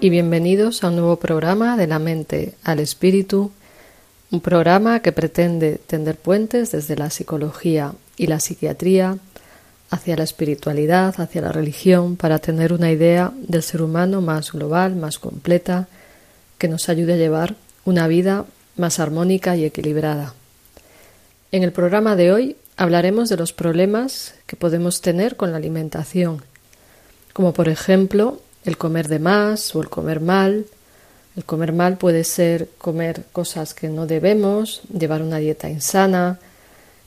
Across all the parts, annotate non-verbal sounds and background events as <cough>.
y bienvenidos a un nuevo programa de la mente al espíritu, un programa que pretende tender puentes desde la psicología y la psiquiatría hacia la espiritualidad, hacia la religión, para tener una idea del ser humano más global, más completa, que nos ayude a llevar una vida más armónica y equilibrada. En el programa de hoy hablaremos de los problemas que podemos tener con la alimentación, como por ejemplo el comer de más o el comer mal. El comer mal puede ser comer cosas que no debemos, llevar una dieta insana,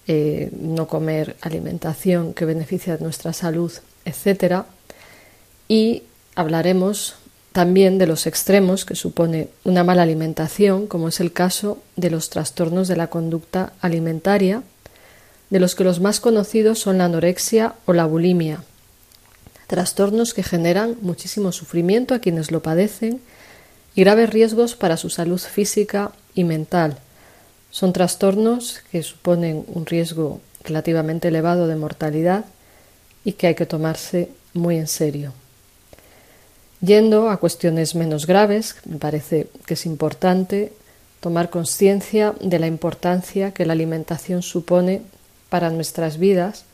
eh, no comer alimentación que beneficia nuestra salud, etc. Y hablaremos también de los extremos que supone una mala alimentación, como es el caso de los trastornos de la conducta alimentaria, de los que los más conocidos son la anorexia o la bulimia, trastornos que generan muchísimo sufrimiento a quienes lo padecen y graves riesgos para su salud física y mental. Son trastornos que suponen un riesgo relativamente elevado de mortalidad y que hay que tomarse muy en serio. Yendo a cuestiones menos graves, me parece que es importante tomar conciencia de la importancia que la alimentación supone para nuestras vidas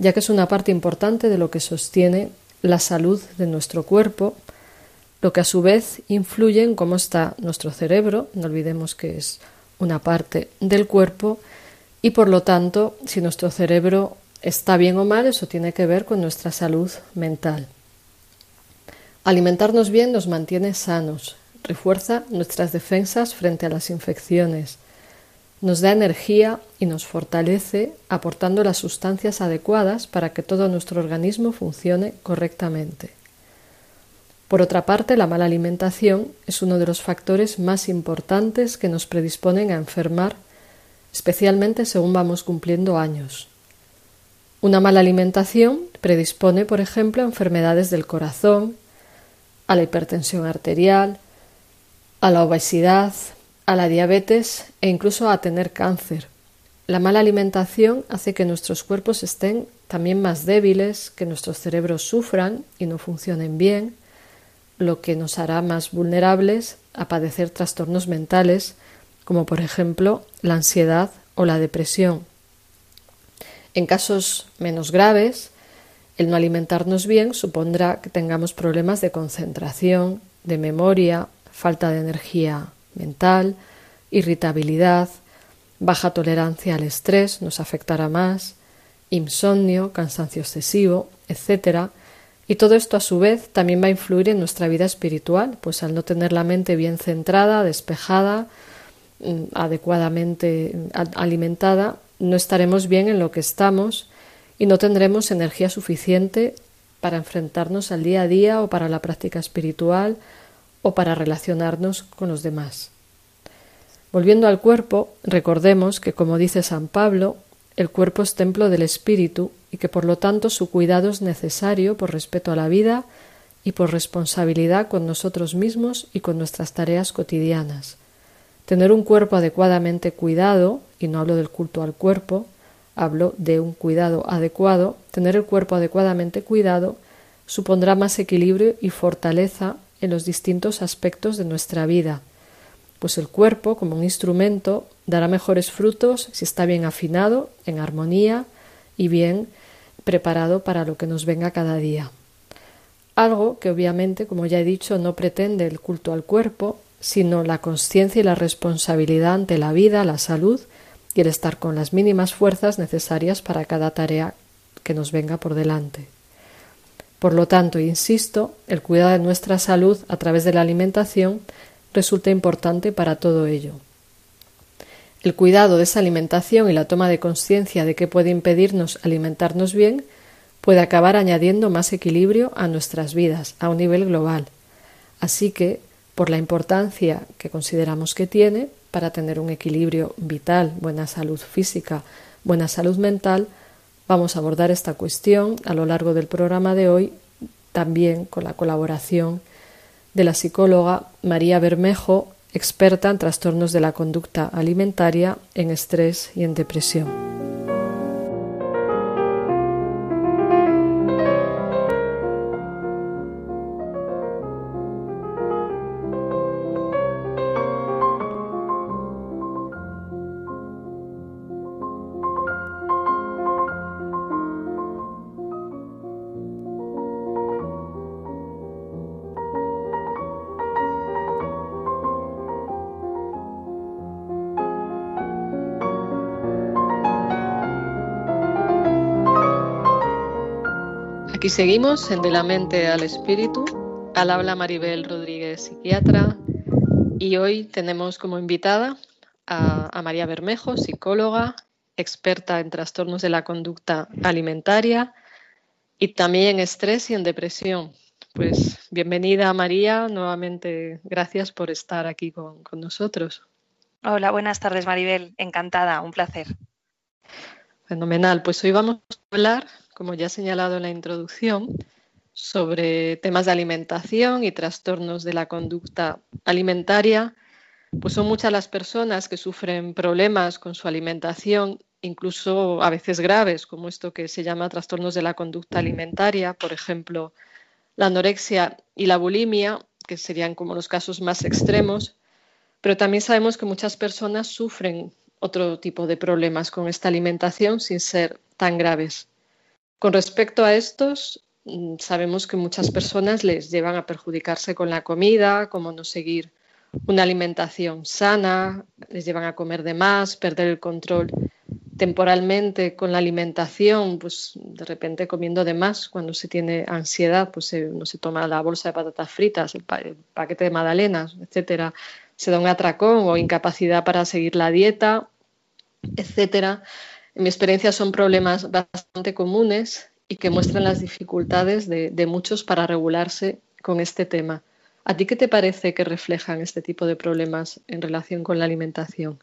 ya que es una parte importante de lo que sostiene la salud de nuestro cuerpo, lo que a su vez influye en cómo está nuestro cerebro, no olvidemos que es una parte del cuerpo, y por lo tanto, si nuestro cerebro está bien o mal, eso tiene que ver con nuestra salud mental. Alimentarnos bien nos mantiene sanos, refuerza nuestras defensas frente a las infecciones, nos da energía y nos fortalece aportando las sustancias adecuadas para que todo nuestro organismo funcione correctamente. Por otra parte, la mala alimentación es uno de los factores más importantes que nos predisponen a enfermar, especialmente según vamos cumpliendo años. Una mala alimentación predispone, por ejemplo, a enfermedades del corazón, a la hipertensión arterial, a la obesidad, a la diabetes e incluso a tener cáncer. La mala alimentación hace que nuestros cuerpos estén también más débiles, que nuestros cerebros sufran y no funcionen bien, lo que nos hará más vulnerables a padecer trastornos mentales, como por ejemplo la ansiedad o la depresión. En casos menos graves, el no alimentarnos bien supondrá que tengamos problemas de concentración, de memoria, falta de energía mental, irritabilidad, baja tolerancia al estrés nos afectará más, insomnio, cansancio excesivo, etc. Y todo esto a su vez también va a influir en nuestra vida espiritual, pues al no tener la mente bien centrada, despejada, mm, adecuadamente alimentada, no estaremos bien en lo que estamos y no tendremos energía suficiente para enfrentarnos al día a día o para la práctica espiritual o para relacionarnos con los demás. Volviendo al cuerpo, recordemos que, como dice San Pablo, el cuerpo es templo del espíritu y que por lo tanto su cuidado es necesario por respeto a la vida y por responsabilidad con nosotros mismos y con nuestras tareas cotidianas. Tener un cuerpo adecuadamente cuidado, y no hablo del culto al cuerpo, hablo de un cuidado adecuado, tener el cuerpo adecuadamente cuidado supondrá más equilibrio y fortaleza en los distintos aspectos de nuestra vida, pues el cuerpo, como un instrumento, dará mejores frutos si está bien afinado, en armonía y bien preparado para lo que nos venga cada día. Algo que obviamente, como ya he dicho, no pretende el culto al cuerpo, sino la conciencia y la responsabilidad ante la vida, la salud y el estar con las mínimas fuerzas necesarias para cada tarea que nos venga por delante. Por lo tanto, insisto, el cuidado de nuestra salud a través de la alimentación resulta importante para todo ello. El cuidado de esa alimentación y la toma de conciencia de que puede impedirnos alimentarnos bien puede acabar añadiendo más equilibrio a nuestras vidas a un nivel global. Así que, por la importancia que consideramos que tiene para tener un equilibrio vital, buena salud física, buena salud mental, vamos a abordar esta cuestión a lo largo del programa de hoy, también con la colaboración de la psicóloga María Bermejo, experta en trastornos de la conducta alimentaria, en estrés y en depresión. Seguimos en De la mente al espíritu. Al habla Maribel Rodríguez, psiquiatra. Y hoy tenemos como invitada a, María Bermejo, psicóloga, experta en trastornos de la conducta alimentaria y también en estrés y en depresión. Pues bienvenida María, nuevamente gracias por estar aquí con, con nosotros. Hola, buenas tardes Maribel, encantada, un placer. Fenomenal, pues hoy vamos a hablar como ya he señalado en la introducción, sobre temas de alimentación y trastornos de la conducta alimentaria, pues son muchas las personas que sufren problemas con su alimentación, incluso a veces graves, como esto que se llama trastornos de la conducta alimentaria, por ejemplo, la anorexia y la bulimia, que serían como los casos más extremos, pero también sabemos que muchas personas sufren otro tipo de problemas con esta alimentación sin ser tan graves. Con respecto a estos, mm, sabemos que muchas personas les llevan a perjudicarse con la comida, como no seguir una alimentación sana, les llevan a comer de más, perder el control temporalmente con la alimentación, pues de repente comiendo de más, cuando se tiene ansiedad, pues no se toma la bolsa de patatas fritas, el, el paquete de magdalenas, etcétera, se da un atracón o incapacidad para seguir la dieta, etcétera mi experiencia son problemas bastante comunes y que muestran las dificultades de, muchos para regularse con este tema. ¿A ti qué te parece que reflejan este tipo de problemas en relación con la alimentación?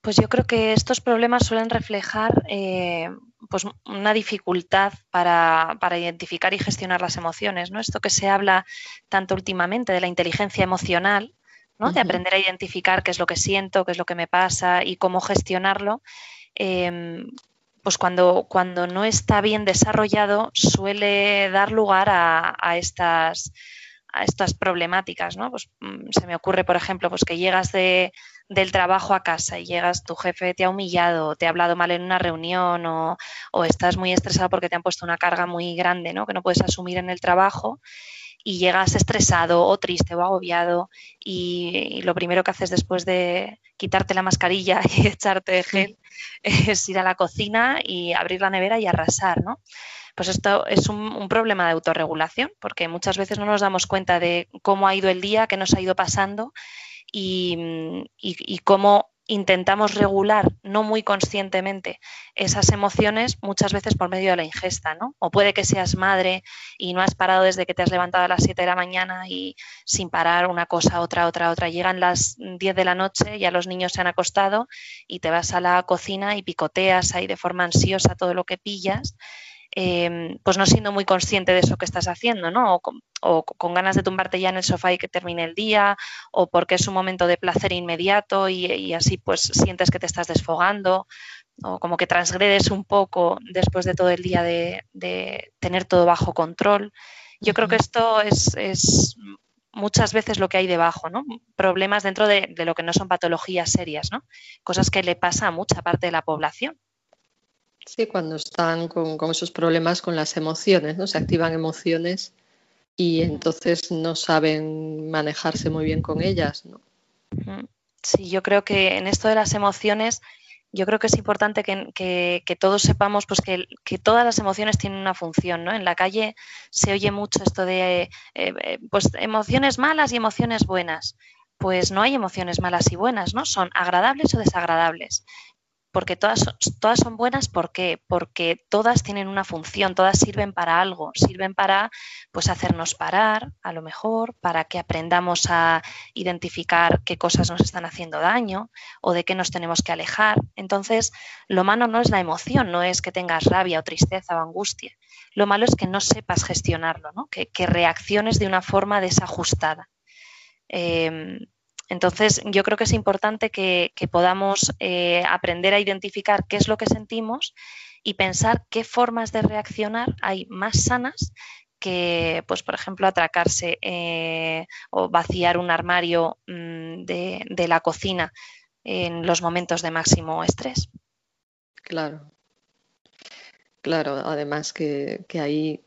Pues yo creo que estos problemas suelen reflejar eh, pues una dificultad para, identificar y gestionar las emociones. ¿no? Esto que se habla tanto últimamente de la inteligencia emocional, de aprender a identificar qué es lo que siento, qué es lo que me pasa y cómo gestionarlo, em, pues cuando, cuando, no está bien desarrollado suele dar lugar a, estas, a estas problemáticas. ¿no? Pues, mm, se me ocurre, por ejemplo, pues que llegas de, del trabajo a casa y llegas, tu jefe te ha humillado, te ha hablado mal en una reunión o, o estás muy estresado porque te han puesto una carga muy grande ¿no? que no puedes asumir en el trabajo y llegas estresado o triste o agobiado y, lo primero que haces después de quitarte la mascarilla <laughs> y echarte gel es ir a la cocina y abrir la nevera y arrasar, ¿no? Pues esto es un, problema de autorregulación, porque muchas veces no nos damos cuenta de cómo ha ido el día, qué nos ha ido pasando y, y cómo intentamos regular no muy conscientemente esas emociones muchas veces por medio de la ingesta, ¿no? O puede que seas madre y no has parado desde que te has levantado a las 7 de la mañana y sin parar una cosa, otra, otra, otra. Llegan las 10 de la noche, ya los niños se han acostado y te vas a la cocina y picoteas ahí de forma ansiosa todo lo que pillas Em, pues no siendo muy consciente de eso que estás haciendo, ¿no? O con, ganas de tumbarte ya en el sofá y que termine el día, o porque es un momento de placer inmediato y, así pues sientes que te estás desfogando, o como que transgredes un poco después de todo el día de, tener todo bajo control. Yo creo que esto es, muchas veces lo que hay debajo, ¿no? Problemas dentro de, de, lo que no son patologías serias, ¿no? Cosas que le pasa a mucha parte de la población. Sí, cuando están con, esos problemas con las emociones, ¿no? Se activan emociones y entonces no saben manejarse muy bien con ellas, ¿no? Sí, yo creo que en esto de las emociones, yo creo que es importante que, todos sepamos pues que, todas las emociones tienen una función, ¿no? En la calle se oye mucho esto de eh, eh, pues emociones malas y emociones buenas. Pues no hay emociones malas y buenas, ¿no? Son agradables o desagradables porque todas, todas son buenas, ¿por qué? Porque todas tienen una función, todas sirven para algo, sirven para pues hacernos parar, a lo mejor, para que aprendamos a identificar qué cosas nos están haciendo daño o de qué nos tenemos que alejar. Entonces, lo malo no es la emoción, no es que tengas rabia o tristeza o angustia. Lo malo es que no sepas gestionarlo, ¿no? que, reacciones de una forma desajustada. Em, entonces, yo creo que es importante que, podamos eh, aprender a identificar qué es lo que sentimos y pensar qué formas de reaccionar hay más sanas que, pues, por ejemplo, atracarse eh, o vaciar un armario mm, de, la cocina en los momentos de máximo estrés. Claro, claro, además que, ahí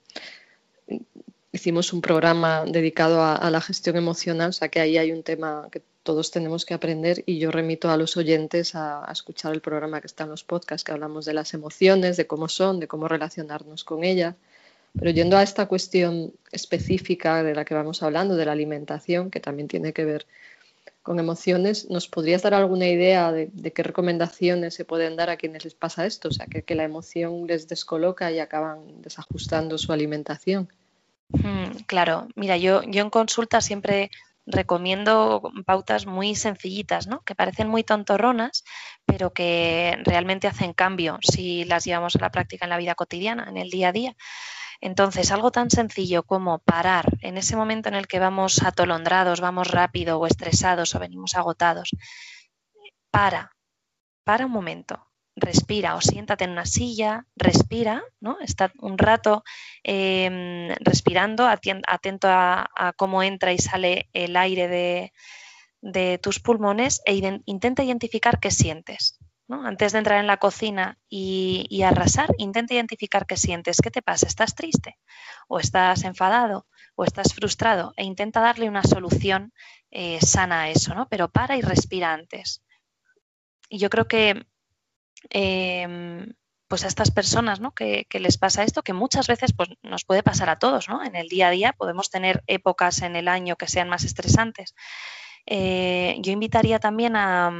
hicimos un programa dedicado a, la gestión emocional, o sea que ahí hay un tema que todos tenemos que aprender y yo remito a los oyentes a, escuchar el programa que está en los podcasts, que hablamos de las emociones, de cómo son, de cómo relacionarnos con ellas. Pero yendo a esta cuestión específica de la que vamos hablando, de la alimentación, que también tiene que ver con emociones, ¿nos podrías dar alguna idea de, qué recomendaciones se pueden dar a quienes les pasa esto? O sea, que, la emoción les descoloca y acaban desajustando su alimentación. Mm, claro, mira, yo, yo en consulta siempre recomiendo pautas muy sencillitas, ¿no? que parecen muy tontorronas, pero que realmente hacen cambio si las llevamos a la práctica en la vida cotidiana, en el día a día. Entonces, algo tan sencillo como parar en ese momento en el que vamos atolondrados, vamos rápido o estresados o venimos agotados. Para, para un momento, respira o siéntate en una silla, respira, ¿no? Está un rato em, respirando, atento a, cómo entra y sale el aire de, tus pulmones e intenta identificar qué sientes. Antes de entrar en la cocina y, arrasar, intenta identificar qué sientes, qué te pasa, estás triste o estás enfadado o estás frustrado e intenta darle una solución eh, sana a eso, ¿no? Pero para y respira antes. Y yo creo que Em, pues a estas personas ¿no? que, les pasa esto, que muchas veces pues, nos puede pasar a todos, ¿no? En el día a día podemos tener épocas en el año que sean más estresantes. Eh, yo invitaría también a,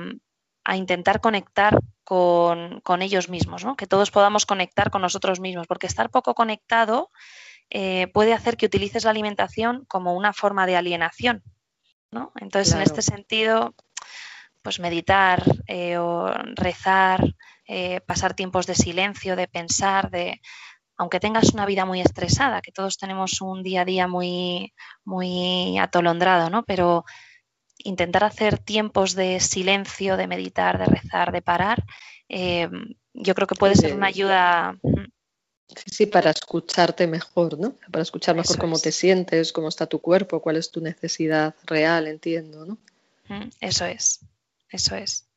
intentar conectar con, ellos mismos, ¿no? que todos podamos conectar con nosotros mismos, porque estar poco conectado eh, puede hacer que utilices la alimentación como una forma de alienación. ¿no? Entonces, en este sentido, pues meditar eh, o rezar, eh, pasar tiempos de silencio, de pensar, de aunque tengas una vida muy estresada, que todos tenemos un día a día muy, muy atolondrado, ¿no? Pero intentar hacer tiempos de silencio, de meditar, de rezar, de parar, eh, yo creo que puede ser una ayuda. Sí, para escucharte mejor, ¿no? Para escuchar mejor cómo te sientes, cómo está tu cuerpo, cuál es tu necesidad real, entiendo, ¿no? Eso es eso es.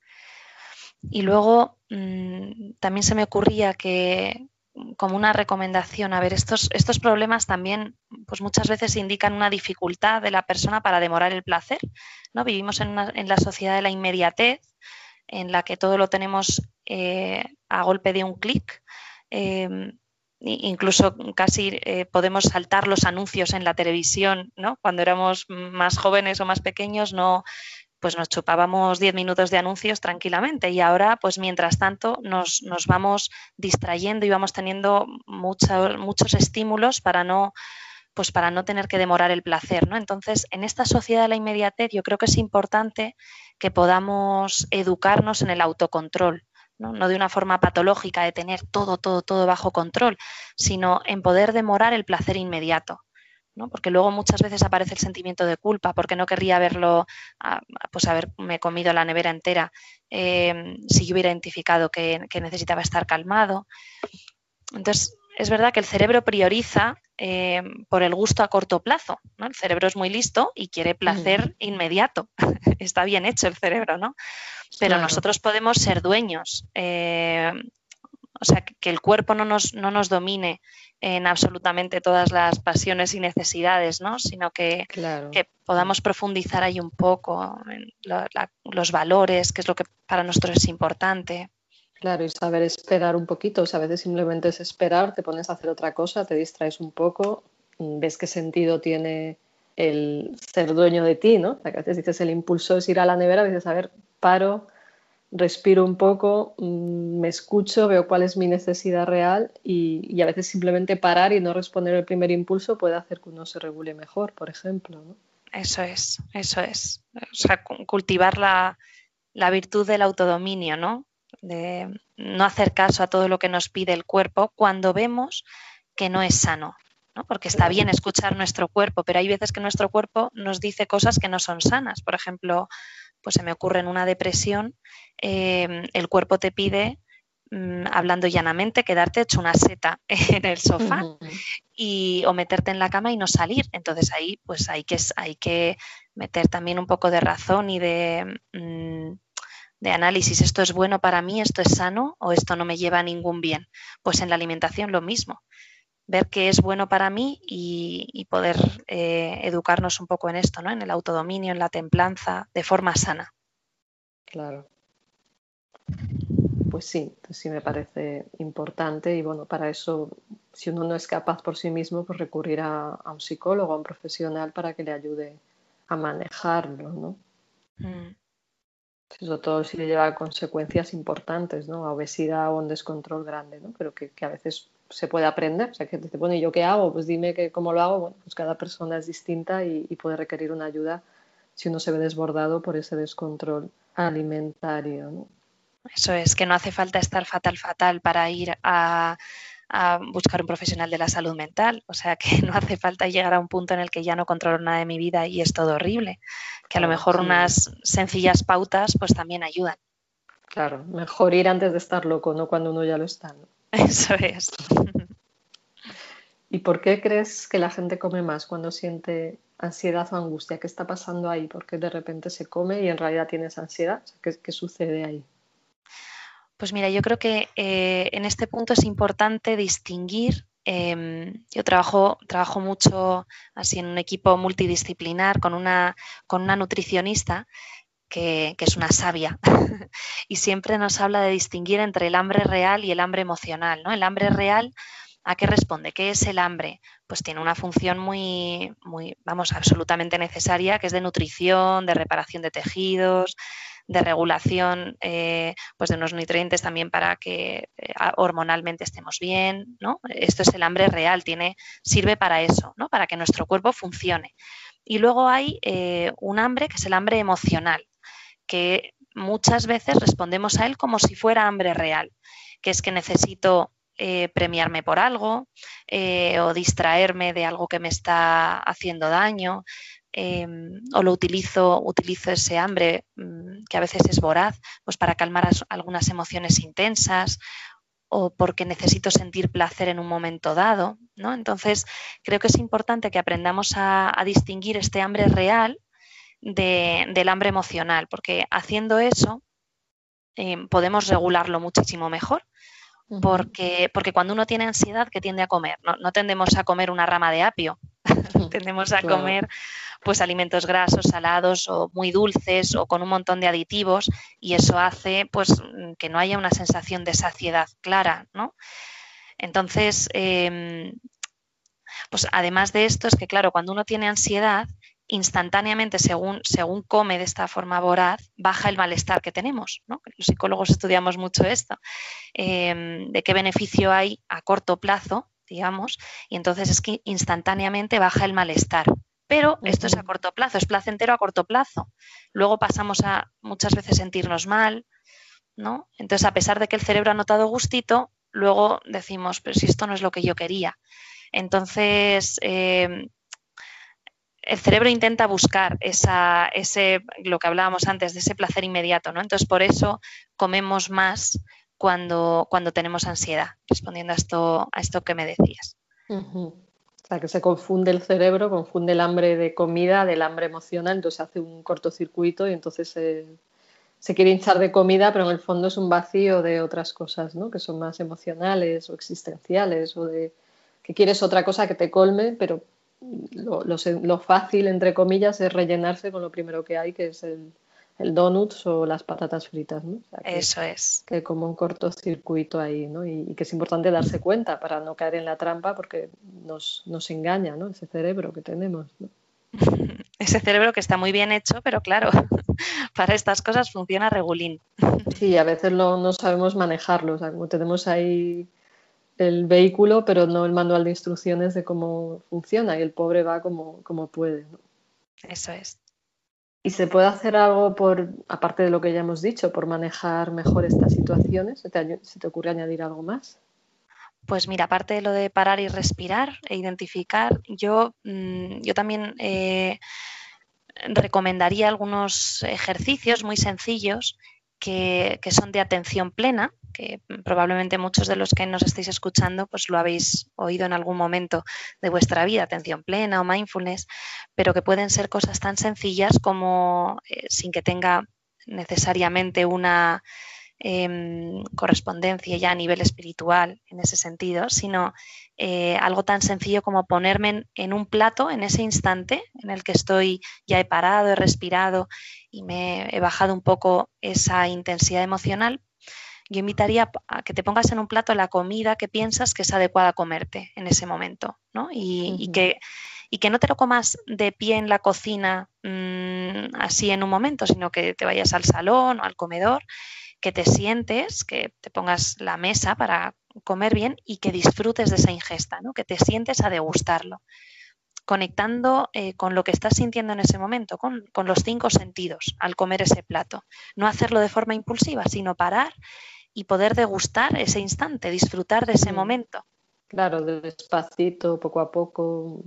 Y luego mm, también se me ocurría que como una recomendación, a ver, estos, estos problemas también pues muchas veces indican una dificultad de la persona para demorar el placer. ¿no? Vivimos en, la sociedad de la inmediatez, en la que todo lo tenemos eh, a golpe de un clic. Em, incluso casi eh, podemos saltar los anuncios en la televisión, ¿no? Cuando éramos más jóvenes o más pequeños no, pues nos chupábamos 10 minutos de anuncios tranquilamente y ahora, pues mientras tanto, nos, vamos distrayendo y vamos teniendo muchos estímulos para no pues para no tener que demorar el placer, ¿no? Entonces, en esta sociedad de la inmediatez yo creo que es importante que podamos educarnos en el autocontrol, no de una forma patológica de tener todo, todo, todo bajo control, sino en poder demorar el placer inmediato. Porque luego muchas veces aparece el sentimiento de culpa porque no querría haberlo, ah, pues haberme comido la nevera entera em, si yo hubiera identificado que, necesitaba estar calmado. Entonces, es verdad que el cerebro prioriza em, por el gusto a corto plazo. El cerebro es muy listo y quiere placer inmediato. <laughs> Está bien hecho el cerebro, ¿no? Pero nosotros podemos ser dueños. Em, o sea, que el cuerpo no nos, no nos domine en absolutamente todas las pasiones y necesidades, ¿no? sino que, que podamos profundizar ahí un poco en los valores, qué es lo que para nosotros es importante. Claro, y saber esperar un poquito, o sea, a veces simplemente es esperar, te pones a hacer otra cosa, te distraes un poco, ves qué sentido tiene el ser dueño de ti, ¿no? a veces dices el impulso es ir a la nevera, dices, a ver, paro, respiro un poco, mm, me escucho, veo cuál es mi necesidad real y, a veces simplemente parar y no responder el primer impulso puede hacer que uno se regule mejor, por ejemplo. Eso es, eso es. O sea, cultivar la, la virtud del autodominio, ¿no? De no hacer caso a todo lo que nos pide el cuerpo cuando vemos que no es sano. ¿no? Porque está bien escuchar nuestro cuerpo, pero hay veces que nuestro cuerpo nos dice cosas que no son sanas. Por ejemplo, pues se me ocurre en una depresión, eh, el cuerpo te pide, mm, hablando llanamente, quedarte hecho una seta <laughs> en el sofá y, o meterte en la cama y no salir. Entonces ahí pues hay que, hay que meter también un poco de razón y de, mm, de análisis. ¿Esto es bueno para mí? ¿Esto es sano? ¿O esto no me lleva a ningún bien? Pues en la alimentación lo mismo ver qué es bueno para mí y, poder eh, educarnos un poco en esto, ¿no? en el autodominio, en la templanza, de forma sana. Claro. Pues sí, pues sí me parece importante y bueno, para eso, si uno no es capaz por sí mismo, pues recurrir a, un psicólogo, a un profesional para que le ayude a manejarlo, ¿no? Mm. Sobre todo si le lleva a consecuencias importantes, ¿no? A obesidad o un descontrol grande, ¿no? Pero que, que a veces se puede aprender. O sea, que te pone, ¿yo qué hago? Pues dime que, cómo lo hago. Bueno, pues cada persona es distinta y, puede requerir una ayuda si uno se ve desbordado por ese descontrol alimentario. Eso es, que no hace falta estar fatal, fatal para ir a, buscar un profesional de la salud mental. O sea, que <laughs> no hace falta llegar a un punto en el que ya no controlo nada de mi vida y es todo horrible. Que a lo mejor unas sencillas pautas pues también ayudan. Claro, mejor ir antes de estar loco, no cuando uno ya lo está. <laughs> Eso es. ¿Y por qué crees que la gente come más cuando siente ansiedad o angustia? ¿Qué está pasando ahí? ¿Por qué de repente se come y en realidad tienes ansiedad? ¿Qué, sucede ahí? Pues mira, yo creo que eh, en este punto es importante distinguir. Em, yo trabajo, trabajo mucho así en un equipo multidisciplinar con una, con una nutricionista que, es una sabia <laughs> y siempre nos habla de distinguir entre el hambre real y el hambre emocional. ¿no? El hambre real, ¿a qué responde? ¿Qué es el hambre? Pues tiene una función muy, muy, vamos, absolutamente necesaria, que es de nutrición, de reparación de tejidos, de regulación eh, pues de unos nutrientes también para que eh, hormonalmente estemos bien, ¿no? Esto es el hambre real, tiene, sirve para eso, ¿no? Para que nuestro cuerpo funcione. Y luego hay eh, un hambre que es el hambre emocional, que muchas veces respondemos a él como si fuera hambre real, que es que necesito eh, premiarme por algo eh, o distraerme de algo que me está haciendo daño. Em, o lo utilizo, utilizo ese hambre mm, que a veces es voraz, pues para calmar algunas emociones intensas o porque necesito sentir placer en un momento dado. ¿no? Entonces, creo que es importante que aprendamos a distinguir este hambre real del hambre emocional, porque haciendo eso eh, podemos regularlo muchísimo mejor. Porque, porque cuando uno tiene ansiedad, ¿qué tiende a comer? No, tendemos a comer una rama de apio, <laughs> tendemos a comer pues alimentos grasos, salados o muy dulces o con un montón de aditivos y eso hace pues que no haya una sensación de saciedad clara, ¿no? Entonces, em, pues además de esto es que claro, cuando uno tiene ansiedad, instantáneamente, según, según come de esta forma voraz, baja el malestar que tenemos. Los psicólogos estudiamos mucho esto, em, de qué beneficio hay a corto plazo, digamos, y entonces es que instantáneamente baja el malestar. Pero esto es a corto plazo, es placentero a corto plazo. Luego pasamos a muchas veces sentirnos mal, ¿no? Entonces, a pesar de que el cerebro ha notado gustito, luego decimos, pero si esto no es lo que yo quería. Entonces, em, el cerebro intenta buscar ese, lo que hablábamos antes, de ese placer inmediato, ¿no? Entonces, por eso comemos más cuando, cuando tenemos ansiedad, respondiendo a esto, a esto que me decías. O sea, que se confunde el cerebro, confunde el hambre de comida del hambre emocional, entonces hace un cortocircuito y entonces se, se quiere hinchar de comida, pero en el fondo es un vacío de otras cosas, ¿no? Que son más emocionales o existenciales o de que quieres otra cosa que te colme, pero lo, fácil, entre comillas, es rellenarse con lo primero que hay, que es el, el donuts o las patatas fritas. ¿no? Eso es. Que como un cortocircuito ahí, ¿no? Y, que es importante darse cuenta para no caer en la trampa porque nos, nos engaña ¿no? ese cerebro que tenemos. ¿no? <laughs> Ese cerebro que está muy bien hecho, pero claro, <laughs> para estas cosas funciona regulín. Sí, a veces no sabemos manejarlo. tenemos ahí el vehículo, pero no el manual de instrucciones de cómo funciona y el pobre va como, como puede. Eso es. ¿Y se puede hacer algo por, aparte de lo que ya hemos dicho, por manejar mejor estas situaciones? ¿Se te, ocurre añadir algo más? Pues mira, aparte de lo de parar y respirar e identificar, yo, mm, yo también eh, recomendaría algunos ejercicios muy sencillos que, son de atención plena, que probablemente muchos de los que nos estéis escuchando pues lo habéis oído en algún momento de vuestra vida, atención plena o mindfulness, pero que pueden ser cosas tan sencillas como eh, sin que tenga necesariamente una Em, correspondencia ya a nivel espiritual en ese sentido, sino eh, algo tan sencillo como ponerme en, un plato en ese instante en el que estoy, ya he parado, he respirado y me he bajado un poco esa intensidad emocional. Yo invitaría a que te pongas en un plato la comida que piensas que es adecuada a comerte en ese momento, ¿no? Y, que y que no te lo comas de pie en la cocina mm, así en un momento, sino que te vayas al salón o al comedor que te sientes, que te pongas la mesa para comer bien y que disfrutes de esa ingesta, ¿no? que te sientes a degustarlo, conectando eh, con lo que estás sintiendo en ese momento, con, los cinco sentidos al comer ese plato. No hacerlo de forma impulsiva, sino parar y poder degustar ese instante, disfrutar de ese mm. momento. Claro, despacito, poco a poco,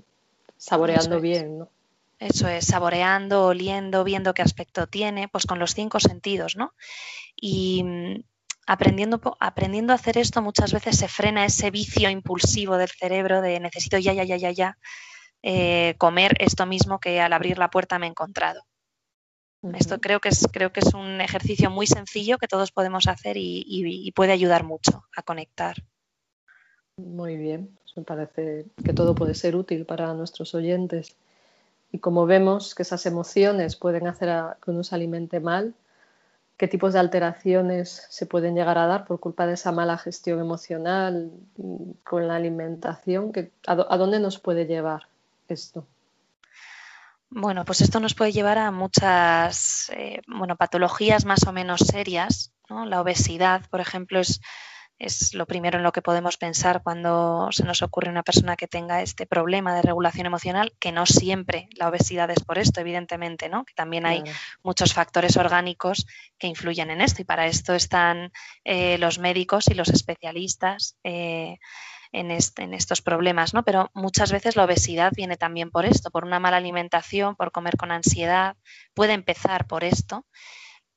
saboreando bien, ¿no? Eso es, saboreando, oliendo, viendo qué aspecto tiene, pues con los cinco sentidos, ¿no? Y mm, aprendiendo, aprendiendo a hacer esto muchas veces se frena ese vicio impulsivo del cerebro de necesito ya, ya, ya, ya, ya eh, comer esto mismo que al abrir la puerta me he encontrado. Esto creo que, es, creo que es un ejercicio muy sencillo que todos podemos hacer y, puede ayudar mucho a conectar. Muy bien, me parece que todo puede ser útil para nuestros oyentes. Y como vemos que esas emociones pueden hacer que uno se alimente mal, qué tipos de alteraciones se pueden llegar a dar por culpa de esa mala gestión emocional con la alimentación, a, dónde nos puede llevar esto? Bueno, pues esto nos puede llevar a muchas eh, bueno, patologías más o menos serias. La obesidad, por ejemplo, es es lo primero en lo que podemos pensar cuando se nos ocurre una persona que tenga este problema de regulación emocional, que no siempre la obesidad es por esto, evidentemente, ¿no? Que también hay muchos factores orgánicos que influyen en esto y para esto están eh, los médicos y los especialistas. Eh, en, en, estos problemas, ¿no? Pero muchas veces la obesidad viene también por esto, por una mala alimentación, por comer con ansiedad, puede empezar por esto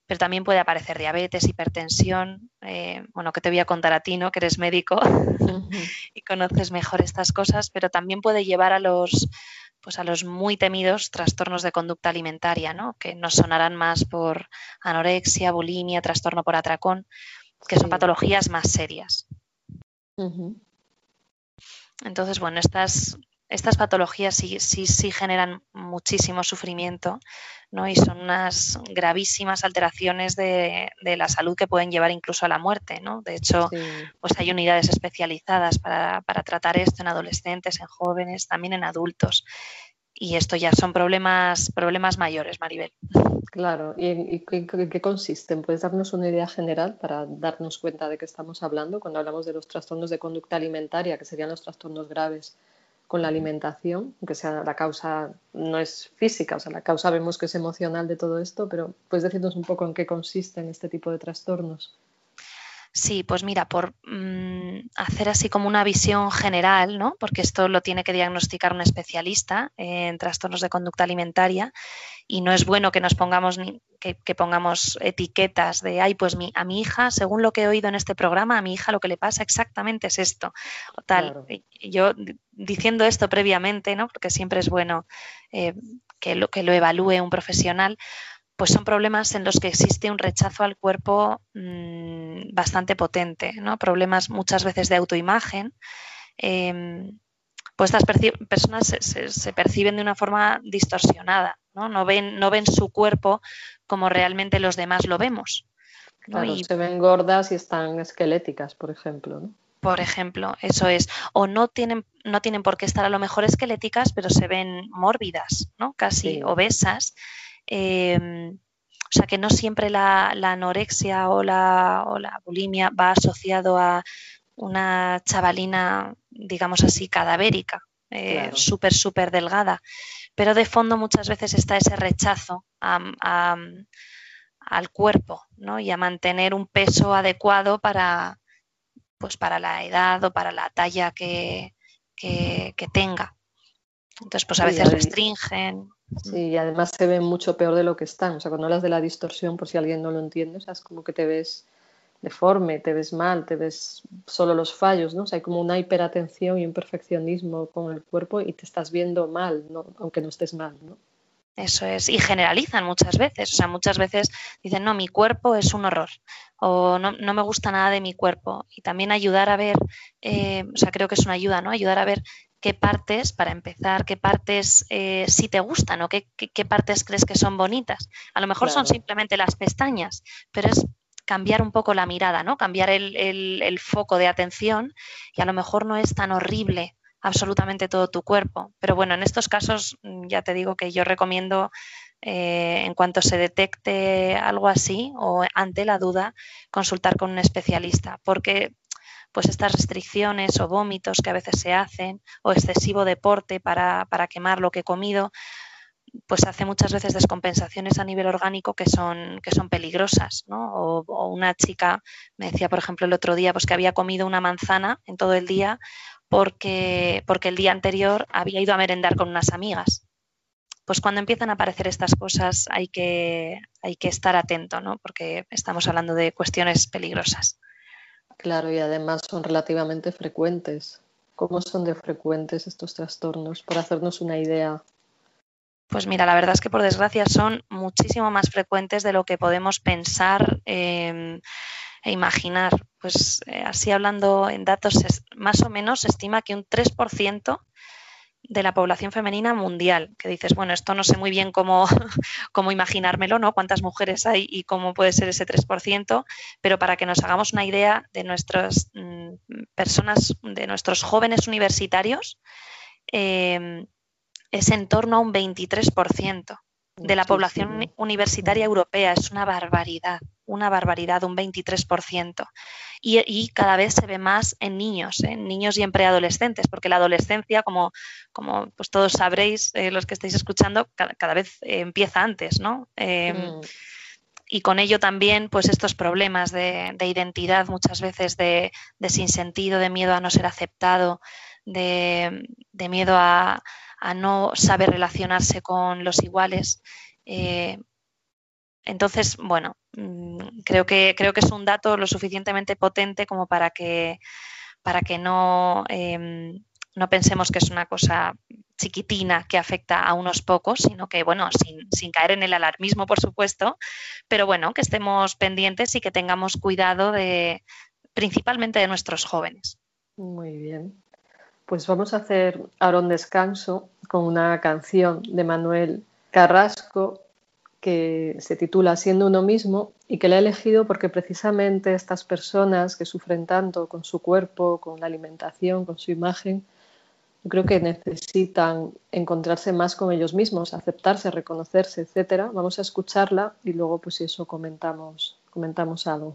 pero también puede aparecer diabetes, hipertensión. Eh, bueno, que te voy a contar a ti, ¿no? Que eres médico <laughs> y conoces mejor estas cosas, pero también puede llevar a los, pues a los muy temidos trastornos de conducta alimentaria, ¿no? Que nos sonarán más por anorexia, bulimia, trastorno por atracón, que son patologías más serias. Entonces, bueno, estas, estas patologías sí, sí, sí generan muchísimo sufrimiento ¿no? y son unas gravísimas alteraciones de, la salud que pueden llevar incluso a la muerte. ¿no? De hecho, pues hay unidades especializadas para, tratar esto en adolescentes, en jóvenes, también en adultos. Y esto ya son problemas, problemas mayores, Maribel. Claro, ¿y en, qué consisten? ¿Puedes darnos una idea general para darnos cuenta de qué estamos hablando cuando hablamos de los trastornos de conducta alimentaria, que serían los trastornos graves con la alimentación, aunque sea la causa no es física, o sea, la causa vemos que es emocional de todo esto, pero puedes decirnos un poco en qué consisten este tipo de trastornos. Sí, pues mira, por mm, hacer así como una visión general, ¿no? porque esto lo tiene que diagnosticar un especialista en trastornos de conducta alimentaria y no es bueno que nos pongamos que, pongamos etiquetas de ay, pues mi, a mi hija, según lo que he oído en este programa, a mi hija lo que le pasa exactamente es esto. O tal. Yo diciendo esto previamente, ¿no? porque siempre es bueno eh, que, lo, que lo evalúe un profesional pues son problemas en los que existe un rechazo al cuerpo mm, bastante potente, ¿no? Problemas muchas veces de autoimagen. Em, pues estas personas se, perciben de una forma distorsionada, ¿no? No, ven, no ven su cuerpo como realmente los demás lo vemos. Claro, se ven gordas y están esqueléticas, por ejemplo. por ejemplo, eso es. O no tienen, no tienen por qué estar a lo mejor esqueléticas, pero se ven mórbidas, ¿no? Casi obesas. Em, o sea que no siempre la, anorexia o la, o la, bulimia va asociado a una chavalina, digamos así, cadavérica, eh, súper, súper delgada. Pero de fondo muchas veces está ese rechazo al cuerpo ¿no? y a mantener un peso adecuado para, pues para la edad o para la talla que, tenga. Entonces, pues a veces restringen. Sí, y además se ven mucho peor de lo que están. O sea, cuando hablas de la distorsión, por si alguien no lo entiende, o sea, es como que te ves deforme, te ves mal, te ves solo los fallos, ¿no? O sea, hay como una hiperatención y un perfeccionismo con el cuerpo y te estás viendo mal, ¿no? aunque no estés mal, ¿no? Eso es, y generalizan muchas veces, o sea, muchas veces dicen, no, mi cuerpo es un horror, o no, no me gusta nada de mi cuerpo. Y también ayudar a ver, eh, o sea, creo que es una ayuda, ¿no? Ayudar a ver qué partes, para empezar, qué partes eh, sí te gustan o qué, qué, partes crees que son bonitas. A lo mejor son simplemente las pestañas, pero es cambiar un poco la mirada, ¿no? Cambiar el, el foco de atención y a lo mejor no es tan horrible absolutamente todo tu cuerpo. Pero bueno, en estos casos mm, ya te digo que yo recomiendo eh, en cuanto se detecte algo así o ante la duda, consultar con un especialista, porque pues estas restricciones o vómitos que a veces se hacen o excesivo deporte para, quemar lo que he comido, pues hace muchas veces descompensaciones a nivel orgánico que son, que son peligrosas, ¿no? O, o, una chica me decía, por ejemplo, el otro día, pues que había comido una manzana en todo el día porque, porque el día anterior había ido a merendar con unas amigas. Pues cuando empiezan a aparecer estas cosas hay que, hay que estar atento, ¿no? porque estamos hablando de cuestiones peligrosas. Claro, y además son relativamente frecuentes. ¿Cómo son de frecuentes estos trastornos? Por hacernos una idea. Pues mira, la verdad es que por desgracia son muchísimo más frecuentes de lo que podemos pensar. Em, e imaginar. Pues eh, así hablando en datos, más o menos se estima que un 3% de la población femenina mundial, que dices, bueno, esto no sé muy bien cómo, <laughs> cómo imaginármelo, ¿no? Cuántas mujeres hay y cómo puede ser ese 3%, pero para que nos hagamos una idea de nuestras mm, personas, de nuestros jóvenes universitarios, em, es en torno a un 23% de la población universitaria europea. Es una barbaridad una barbaridad, un 23%. Y, cada vez se ve más en niños, en niños y en preadolescentes, porque la adolescencia, como, como pues todos sabréis, eh, los que estáis escuchando, cada, vez eh, empieza antes, ¿no? Em, mm. Y con ello también, pues estos problemas de, identidad, muchas veces de, sinsentido, de miedo a no ser aceptado, de, miedo a, no saber relacionarse con los iguales. Eh, entonces, bueno, mm, creo que, creo que es un dato lo suficientemente potente como para que, para que no, em, no pensemos que es una cosa chiquitina que afecta a unos pocos, sino que, bueno, sin, caer en el alarmismo, por supuesto, pero bueno, que estemos pendientes y que tengamos cuidado de principalmente de nuestros jóvenes. Muy bien. Pues vamos a hacer ahora un descanso con una canción de Manuel Carrasco que se titula Siendo uno mismo y que le he elegido porque precisamente estas personas que sufren tanto con su cuerpo, con la alimentación, con su imagen, yo creo que necesitan encontrarse más con ellos mismos, aceptarse, reconocerse, etcétera. Vamos a escucharla y luego pues si eso comentamos comentamos algo.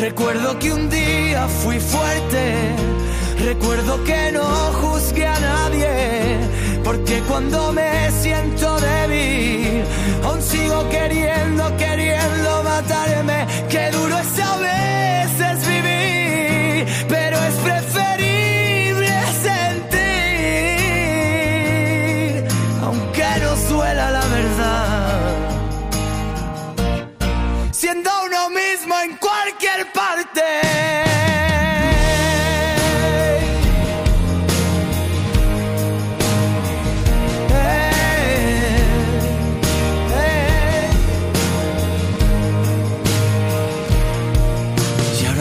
Recuerdo que un día fui fuerte, recuerdo que no juzgué a nadie, porque cuando me siento débil, aún sigo queriendo, queriendo matarme, qué duro es a cualquier parte.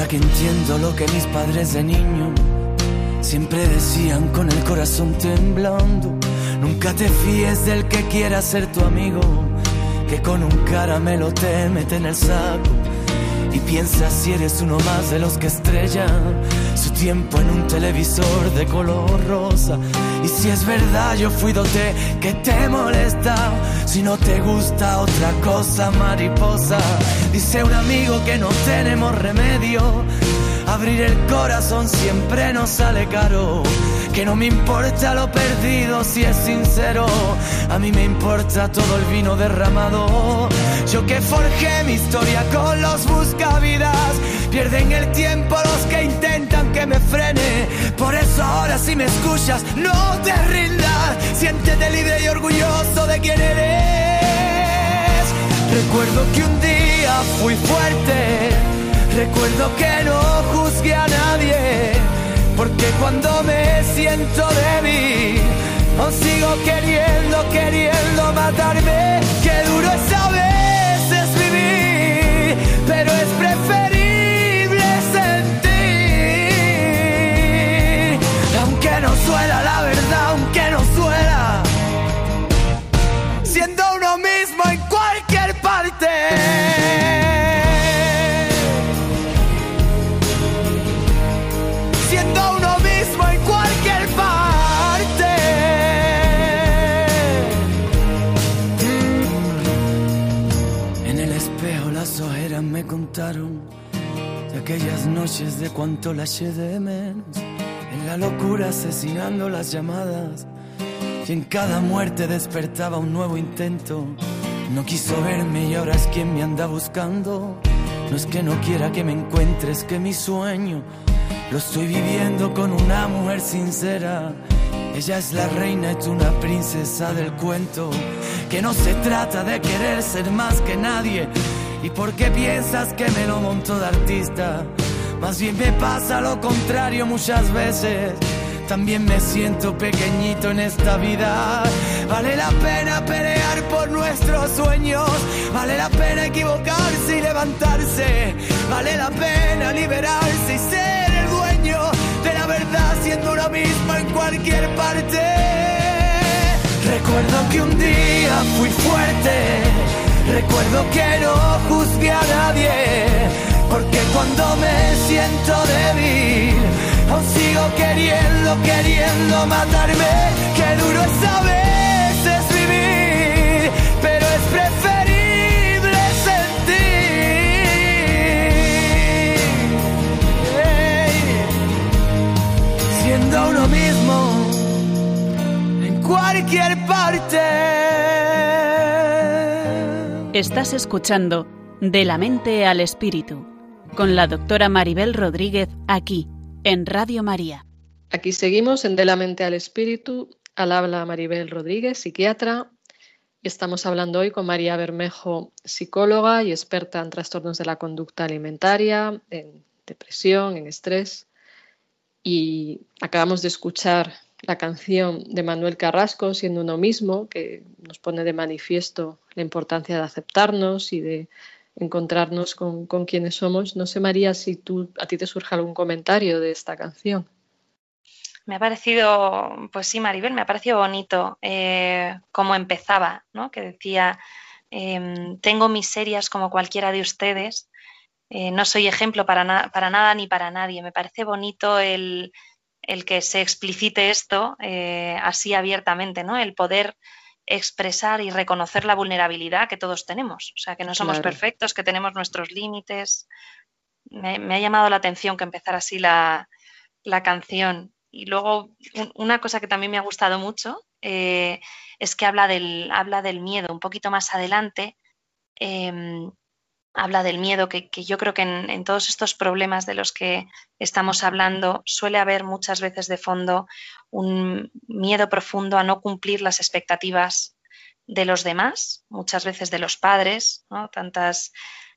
Que entiendo lo que mis padres de niño siempre decían con el corazón temblando, nunca te fíes del que quiera ser tu amigo, que con un caramelo te mete en el saco y piensa si eres uno más de los que estrellan su tiempo en un televisor de color rosa. Y si es verdad, yo fui dote que te molesta. Si no te gusta otra cosa, mariposa. Dice un amigo que no tenemos remedio. Abrir el corazón siempre nos sale caro. Que no me importa lo perdido si es sincero. A mí me importa todo el vino derramado. Yo que forjé mi historia con los buscavidas. Pierden el tiempo los que intentan que me frene. Por eso ahora si me escuchas, no te rindas. Siéntete libre y orgulloso de quien eres. Recuerdo que un día fui fuerte. Recuerdo que no juzgué a nadie, porque cuando me siento débil, aún sigo queriendo, queriendo matarme. Qué duro es aunque no suela la verdad, aunque no suela, siendo uno mismo en cualquier parte. siendo uno mismo en cualquier parte. En el espejo las ojeras me contaron de aquellas noches de cuánto la eché de menos. En la locura asesinando las llamadas y en cada muerte despertaba un nuevo intento. No quiso verme y ahora es quien me anda buscando. No es que no quiera que me encuentres, que mi sueño lo estoy viviendo con una mujer sincera. Ella es la reina tú una princesa del cuento. Que no se trata de querer ser más que nadie. ¿Y por qué piensas que me lo monto de artista? Más bien me pasa lo contrario muchas veces. También me siento pequeñito en esta vida. Vale la pena pelear por nuestros sueños. Vale la pena equivocarse y levantarse. Vale la pena liberarse y ser el dueño de la verdad siendo uno mismo en cualquier parte. Recuerdo que un día fui fuerte. Recuerdo que no juzgué a nadie. Porque cuando me siento débil, aún sigo queriendo, queriendo matarme. Qué duro es a veces vivir, pero es preferible sentir. Ey, siendo uno mismo en cualquier parte. Estás escuchando De la mente al espíritu con la doctora Maribel Rodríguez aquí en Radio María. Aquí seguimos en De la mente al espíritu. Al habla Maribel Rodríguez, psiquiatra. Estamos hablando hoy con María Bermejo, psicóloga y experta en trastornos de la conducta alimentaria, en depresión, en estrés. Y acabamos de escuchar la canción de Manuel Carrasco, Siendo uno mismo, que nos pone de manifiesto la importancia de aceptarnos y de encontrarnos con, con quienes somos. No sé, María, si tú, a ti te surge algún comentario de esta canción. me ha parecido, pues sí, Maribel, me ha parecido bonito eh, cómo empezaba, ¿no? Que decía, em, tengo miserias como cualquiera de ustedes, eh, no soy ejemplo para, nada ni para nadie. Me parece bonito el, que se explicite esto eh, así abiertamente, ¿no? El poder expresar y reconocer la vulnerabilidad que todos tenemos. O sea, que no somos perfectos, que tenemos nuestros límites. Me, ha llamado la atención que empezara así la, canción. Y luego, una cosa que también me ha gustado mucho eh, es que habla del, habla del miedo. Un poquito más adelante, em, habla del miedo, que, yo creo que en, todos estos problemas de los que estamos hablando suele haber muchas veces de fondo un miedo profundo a no cumplir las expectativas de los demás, muchas veces de los padres, tantas,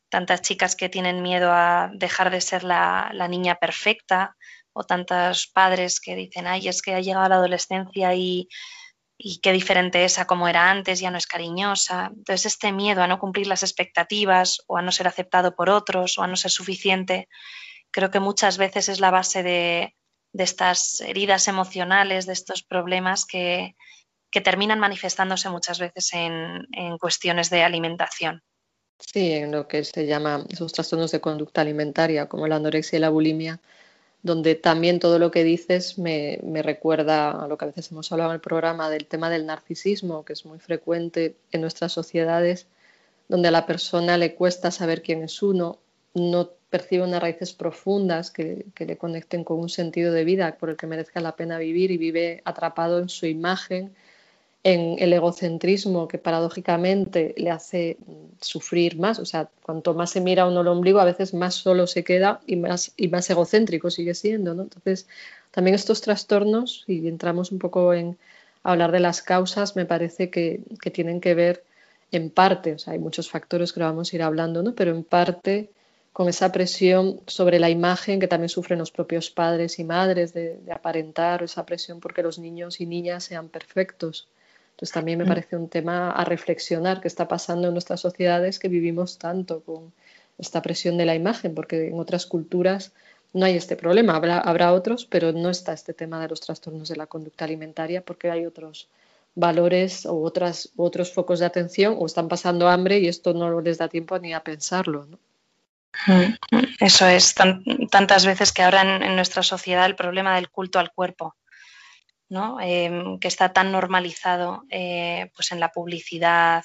tantas chicas que tienen miedo a dejar de ser la, la niña perfecta o tantos padres que dicen, ay, es que ha llegado la adolescencia y y qué diferente es a como era antes, ya no es cariñosa. Entonces, este miedo a no cumplir las expectativas o a no ser aceptado por otros o a no ser suficiente, creo que muchas veces es la base de, estas heridas emocionales, de estos problemas que, terminan manifestándose muchas veces en, en, cuestiones de alimentación. Sí, en lo que se llama esos trastornos de conducta alimentaria, como la anorexia y la bulimia, donde también todo lo que dices me, recuerda a lo que a veces hemos hablado en el programa del tema del narcisismo, que es muy frecuente en nuestras sociedades, donde a la persona le cuesta saber quién es uno, no percibe unas raíces profundas que, que le conecten con un sentido de vida por el que merezca la pena vivir y vive atrapado en su imagen en el egocentrismo que paradójicamente le hace sufrir más. O sea, cuanto más se mira uno el ombligo, a veces más solo se queda y más, y más egocéntrico sigue siendo. ¿no? Entonces, también estos trastornos, y entramos un poco en hablar de las causas, me parece que, que tienen que ver en parte, o sea, hay muchos factores que lo vamos a ir hablando, ¿no? pero en parte con esa presión sobre la imagen que también sufren los propios padres y madres de aparentar, esa presión porque los niños y niñas sean perfectos. Entonces también me mm. parece un tema a reflexionar que está pasando en nuestras sociedades que vivimos tanto con esta presión de la imagen, porque en otras culturas no hay este problema. Habrá, otros, pero no está este tema de los trastornos de la conducta alimentaria porque hay otros valores o otras, otros focos de atención o están pasando hambre y esto no les da tiempo ni a pensarlo. Mm, eso es, tantas veces que ahora en, nuestra sociedad el problema del culto al cuerpo Em, que está tan normalizado eh, pues en la publicidad,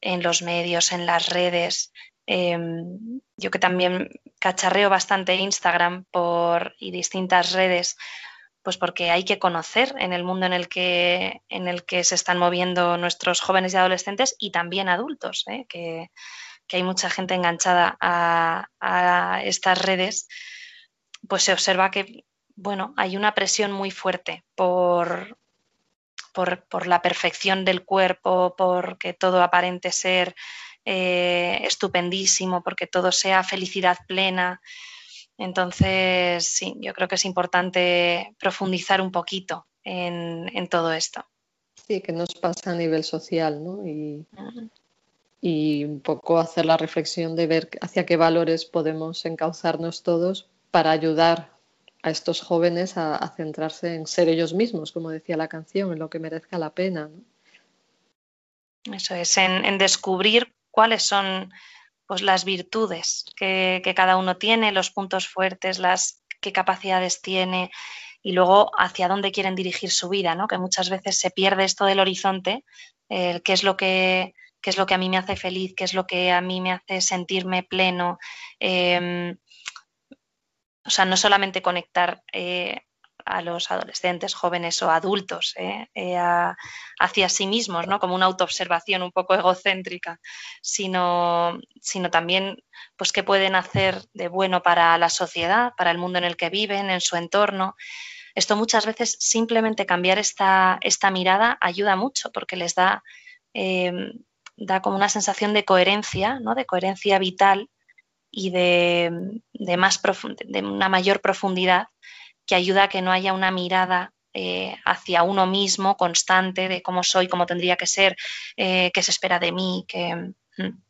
en los medios, en las redes. Em, yo que también cacharreo bastante Instagram y distintas redes, pues porque hay que conocer en el mundo en el que, en el que se están moviendo nuestros jóvenes y adolescentes y también adultos, ¿eh? que, hay mucha gente enganchada a estas redes, pues se observa que bueno, hay una presión muy fuerte por, por, la perfección del cuerpo, porque todo aparente ser eh, estupendísimo, porque todo sea felicidad plena. Entonces, sí, yo creo que es importante profundizar un poquito en, todo esto. Sí, que nos pasa a nivel social, ¿no? Y, y un poco hacer la reflexión de ver hacia qué valores podemos encauzarnos todos para ayudar a estos jóvenes a, centrarse en ser ellos mismos, como decía la canción, en lo que merezca la pena. Eso es, en, descubrir cuáles son pues, las virtudes que, cada uno tiene, los puntos fuertes, las qué capacidades tiene y luego hacia dónde quieren dirigir su vida, ¿no? que muchas veces se pierde esto del horizonte, qué es lo que qué es lo que a mí me hace feliz, qué es lo que a mí me hace sentirme pleno, em, o sea, no solamente conectar eh, a los adolescentes, jóvenes o adultos eh, eh, hacia sí mismos, ¿no? como una autoobservación un poco egocéntrica, sino, sino también pues, qué pueden hacer de bueno para la sociedad, para el mundo en el que viven, en su entorno. Esto muchas veces simplemente cambiar esta, esta mirada ayuda mucho porque les da, da como una sensación de coherencia, ¿no? de coherencia vital y de, más de una mayor profundidad que ayuda a que no haya una mirada eh, hacia uno mismo constante de cómo soy, cómo tendría que ser, eh, qué se espera de mí. Que, mm.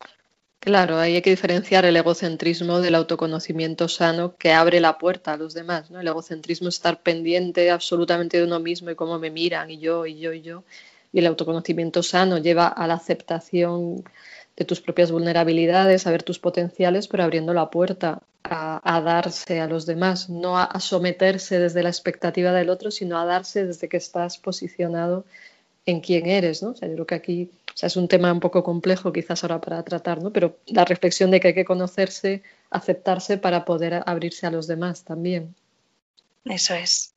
Claro, ahí hay que diferenciar el egocentrismo del autoconocimiento sano que abre la puerta a los demás, ¿no? El egocentrismo es estar pendiente absolutamente de uno mismo y cómo me miran y yo y yo y yo. Y el autoconocimiento sano lleva a la aceptación de tus propias vulnerabilidades, a ver tus potenciales, pero abriendo la puerta a, darse a los demás, no a, someterse desde la expectativa del otro, sino a darse desde que estás posicionado en quién eres, ¿no? O sea, yo creo que aquí o sea, es un tema un poco complejo quizás ahora para tratar, ¿no? Pero la reflexión de que hay que conocerse, aceptarse para poder abrirse a los demás también. Eso es.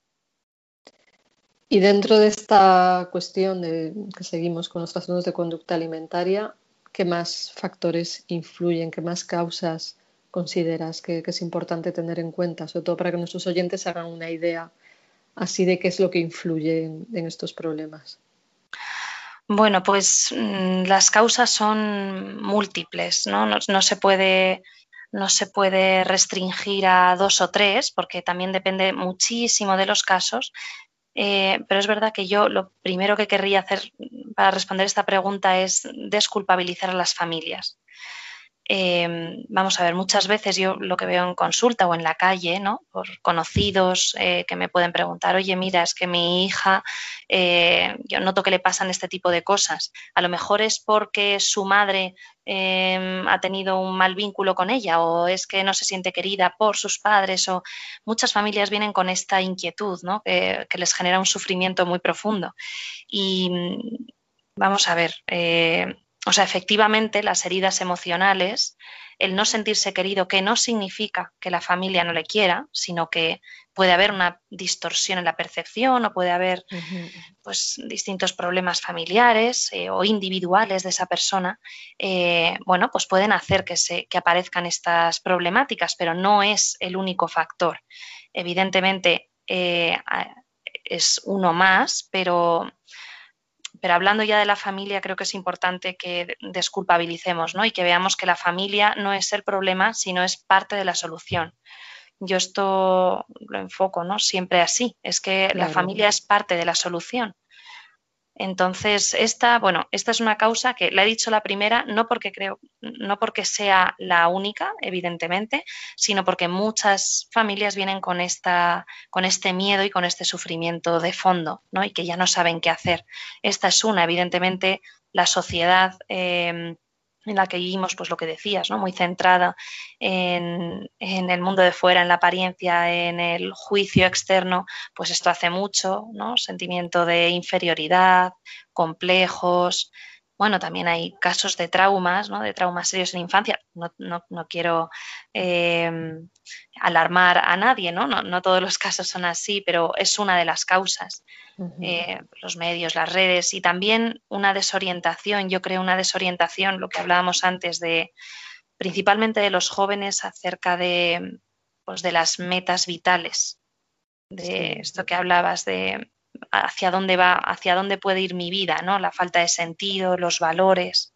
Y dentro de esta cuestión de que seguimos con los trastornos de conducta alimentaria, ¿qué más factores influyen, qué más causas consideras que, es importante tener en cuenta, sobre todo para que nuestros oyentes hagan una idea así de qué es lo que influye en, estos problemas? Bueno, pues mm, las causas son múltiples, ¿no? No, se puede, no se puede restringir a dos o tres, porque también depende muchísimo de los casos, eh, pero es verdad que yo lo primero que querría hacer para responder esta pregunta es desculpabilizar a las familias. Em, vamos a ver, muchas veces yo lo que veo en consulta o en la calle, ¿no? Por conocidos eh, que me pueden preguntar, oye, mira, es que mi hija, eh, yo noto que le pasan este tipo de cosas. A lo mejor es porque su madre em, ha tenido un mal vínculo con ella o es que no se siente querida por sus padres o muchas familias vienen con esta inquietud, ¿no? Que, les genera un sufrimiento muy profundo. Y vamos a ver, eh, o sea, efectivamente, las heridas emocionales, el no sentirse querido, que no significa que la familia no le quiera, sino que puede haber una distorsión en la percepción o puede haber pues, distintos problemas familiares eh, o individuales de esa persona, eh, bueno, pues pueden hacer que, se, que aparezcan estas problemáticas, pero no es el único factor. Evidentemente, eh, es uno más, pero pero hablando ya de la familia, creo que es importante que desculpabilicemos ¿no? y que veamos que la familia no es el problema, sino es parte de la solución. Yo esto lo enfoco ¿no? siempre así, es que la familia es parte de la solución. Entonces, esta, bueno, esta es una causa que la he dicho la primera, no porque creo, no porque sea la única, evidentemente, sino porque muchas familias vienen con esta, con este miedo y con este sufrimiento de fondo, ¿no? Y que ya no saben qué hacer. Esta es una, evidentemente, la sociedad. Eh, en la que vivimos, pues lo que decías, ¿no? Muy centrada en, el mundo de fuera, en la apariencia, en el juicio externo, pues esto hace mucho, ¿no? Sentimiento de inferioridad, complejos, bueno, también hay casos de traumas, ¿no? de traumas serios en infancia. No, no, quiero eh, alarmar a nadie, ¿no? ¿no? todos los <laughs> casos son así, pero es una de las causas. Eh, los medios, las redes y también una desorientación, yo creo una desorientación, lo que hablábamos antes de principalmente de los jóvenes acerca de, pues, de las metas vitales, de esto que hablabas de hacia dónde va, hacia dónde puede ir mi vida, ¿no? La falta de sentido, los valores.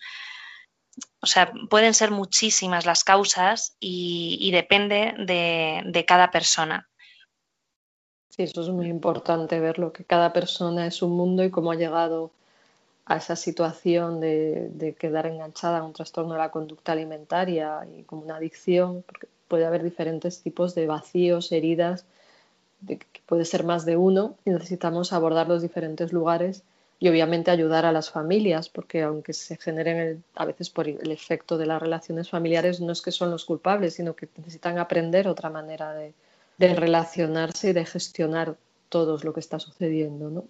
O sea, pueden ser muchísimas las causas y, depende de, cada persona. Sí, eso es muy importante verlo, que cada persona es un mundo y cómo ha llegado a esa situación de, de, quedar enganchada a un trastorno de la conducta alimentaria y como una adicción, porque puede haber diferentes tipos de vacíos, heridas que puede ser más de uno y necesitamos abordar los diferentes lugares y obviamente ayudar a las familias, porque aunque se generen a veces por el efecto de las relaciones familiares, no es que son los culpables, sino que necesitan aprender otra manera de, relacionarse y de gestionar todo lo que está sucediendo, ¿no?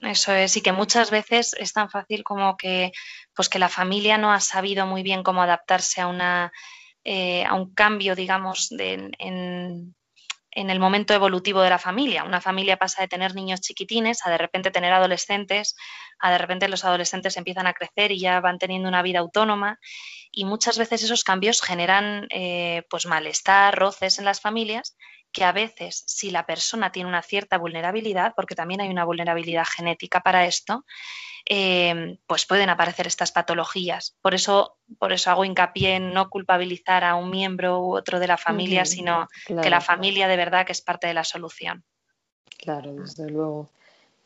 Eso es, y que muchas veces es tan fácil como que, pues que la familia no ha sabido muy bien cómo adaptarse a una eh, a un cambio, digamos, en, en el momento evolutivo de la familia. Una familia pasa de tener niños chiquitines a de repente tener adolescentes, a de repente los adolescentes empiezan a crecer y ya van teniendo una vida autónoma y muchas veces esos cambios generan eh, pues malestar, roces en las familias que a veces si la persona tiene una cierta vulnerabilidad, porque también hay una vulnerabilidad genética para esto, Em, pues pueden aparecer estas patologías. Por eso, por eso hago hincapié en no culpabilizar a un miembro u otro de la familia, sino que la familia de verdad que es parte de la solución. Claro, desde luego.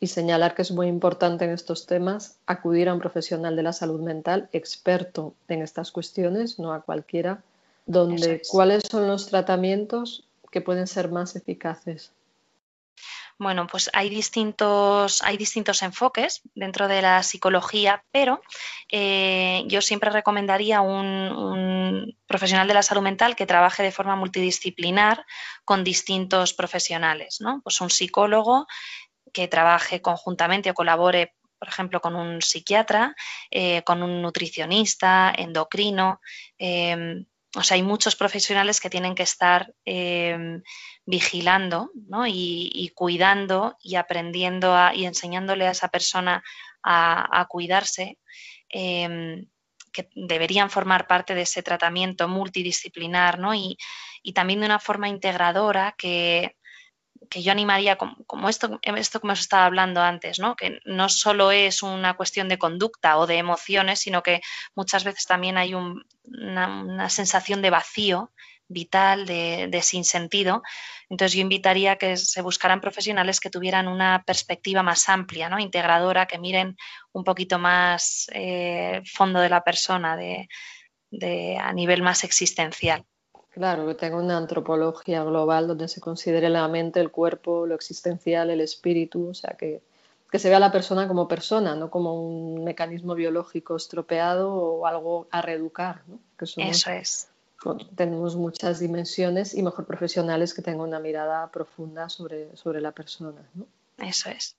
y señalar que es muy importante en estos temas acudir a un profesional de la salud mental experto en estas cuestiones, no a cualquiera, donde cuáles son los tratamientos que pueden ser más eficaces. Bueno, pues hay distintos, hay distintos enfoques dentro de la psicología, pero eh, yo siempre recomendaría un, un, profesional de la salud mental que trabaje de forma multidisciplinar con distintos profesionales, ¿no? Pues un psicólogo que trabaje conjuntamente o colabore por ejemplo, con un psiquiatra, eh, con un nutricionista, endocrino. Eh, o sea, hay muchos profesionales que tienen que estar eh, vigilando y, cuidando y aprendiendo y enseñándole a esa persona a, cuidarse, que deberían formar parte de ese tratamiento multidisciplinar y, y, también de una forma integradora que, que yo animaría, como, esto, esto que hemos estado hablando antes, ¿no? que no solo es una cuestión de conducta o de emociones, sino que muchas veces también hay una, sensación de vacío vital, de, de sinsentido. Entonces yo invitaría a que se buscaran profesionales que tuvieran una perspectiva más amplia, ¿no? integradora, que miren un poquito más eh, fondo de la persona, de, a nivel más existencial. Claro, que tenga una antropología global donde se considere la mente, el cuerpo, lo existencial, el espíritu, o sea, que, que se vea a la persona como persona, no como un mecanismo biológico estropeado o algo a reeducar. ¿no? Eso es. Tenemos muchas dimensiones y mejor profesionales que tengan una mirada profunda sobre, sobre la persona. ¿no? Eso es.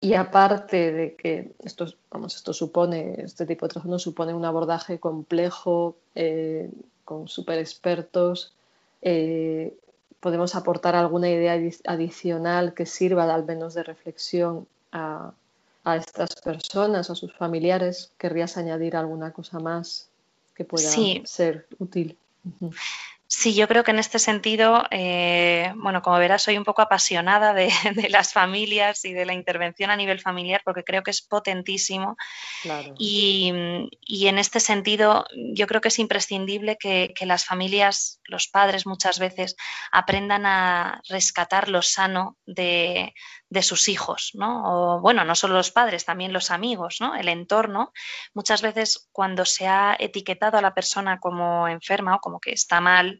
Y aparte de que esto, vamos, esto supone, este tipo de trastorno supone un abordaje complejo, eh, con super expertos, eh, podemos aportar alguna idea adicional que sirva al menos de reflexión a, estas personas, a sus familiares. ¿Querrías añadir alguna cosa más que pueda ser útil? Sí, yo creo que en este sentido, eh, bueno, como verás, soy un poco apasionada de, <laughs> las familias y de la intervención a nivel familiar porque creo que es potentísimo. Y, en este sentido, yo creo que es imprescindible que, las familias, los padres muchas veces, aprendan a rescatar lo sano de, de sus hijos, ¿no? O, bueno, no solo los padres, también los amigos, ¿no? El entorno. Muchas veces cuando se ha etiquetado a la persona como enferma o como que está mal,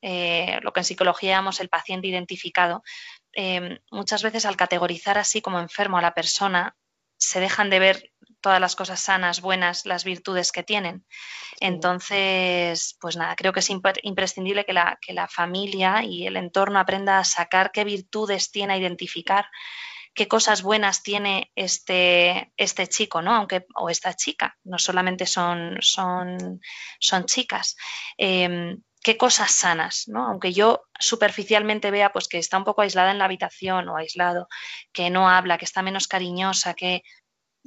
eh, lo que en psicología llamamos el paciente identificado, eh, muchas veces al categorizar así como enfermo a la persona, se dejan de ver todas las cosas sanas, buenas, las virtudes que tienen. Entonces, pues nada, creo que es imprescindible que la, que la familia y el entorno aprenda a sacar qué virtudes tiene, a identificar qué cosas buenas tiene este, este chico, ¿no? Aunque, o esta chica, no solamente son, son, son chicas. Em, qué cosas sanas, ¿no? Aunque yo superficialmente vea pues que está un poco aislada en la habitación o aislado, que no habla, que está menos cariñosa, que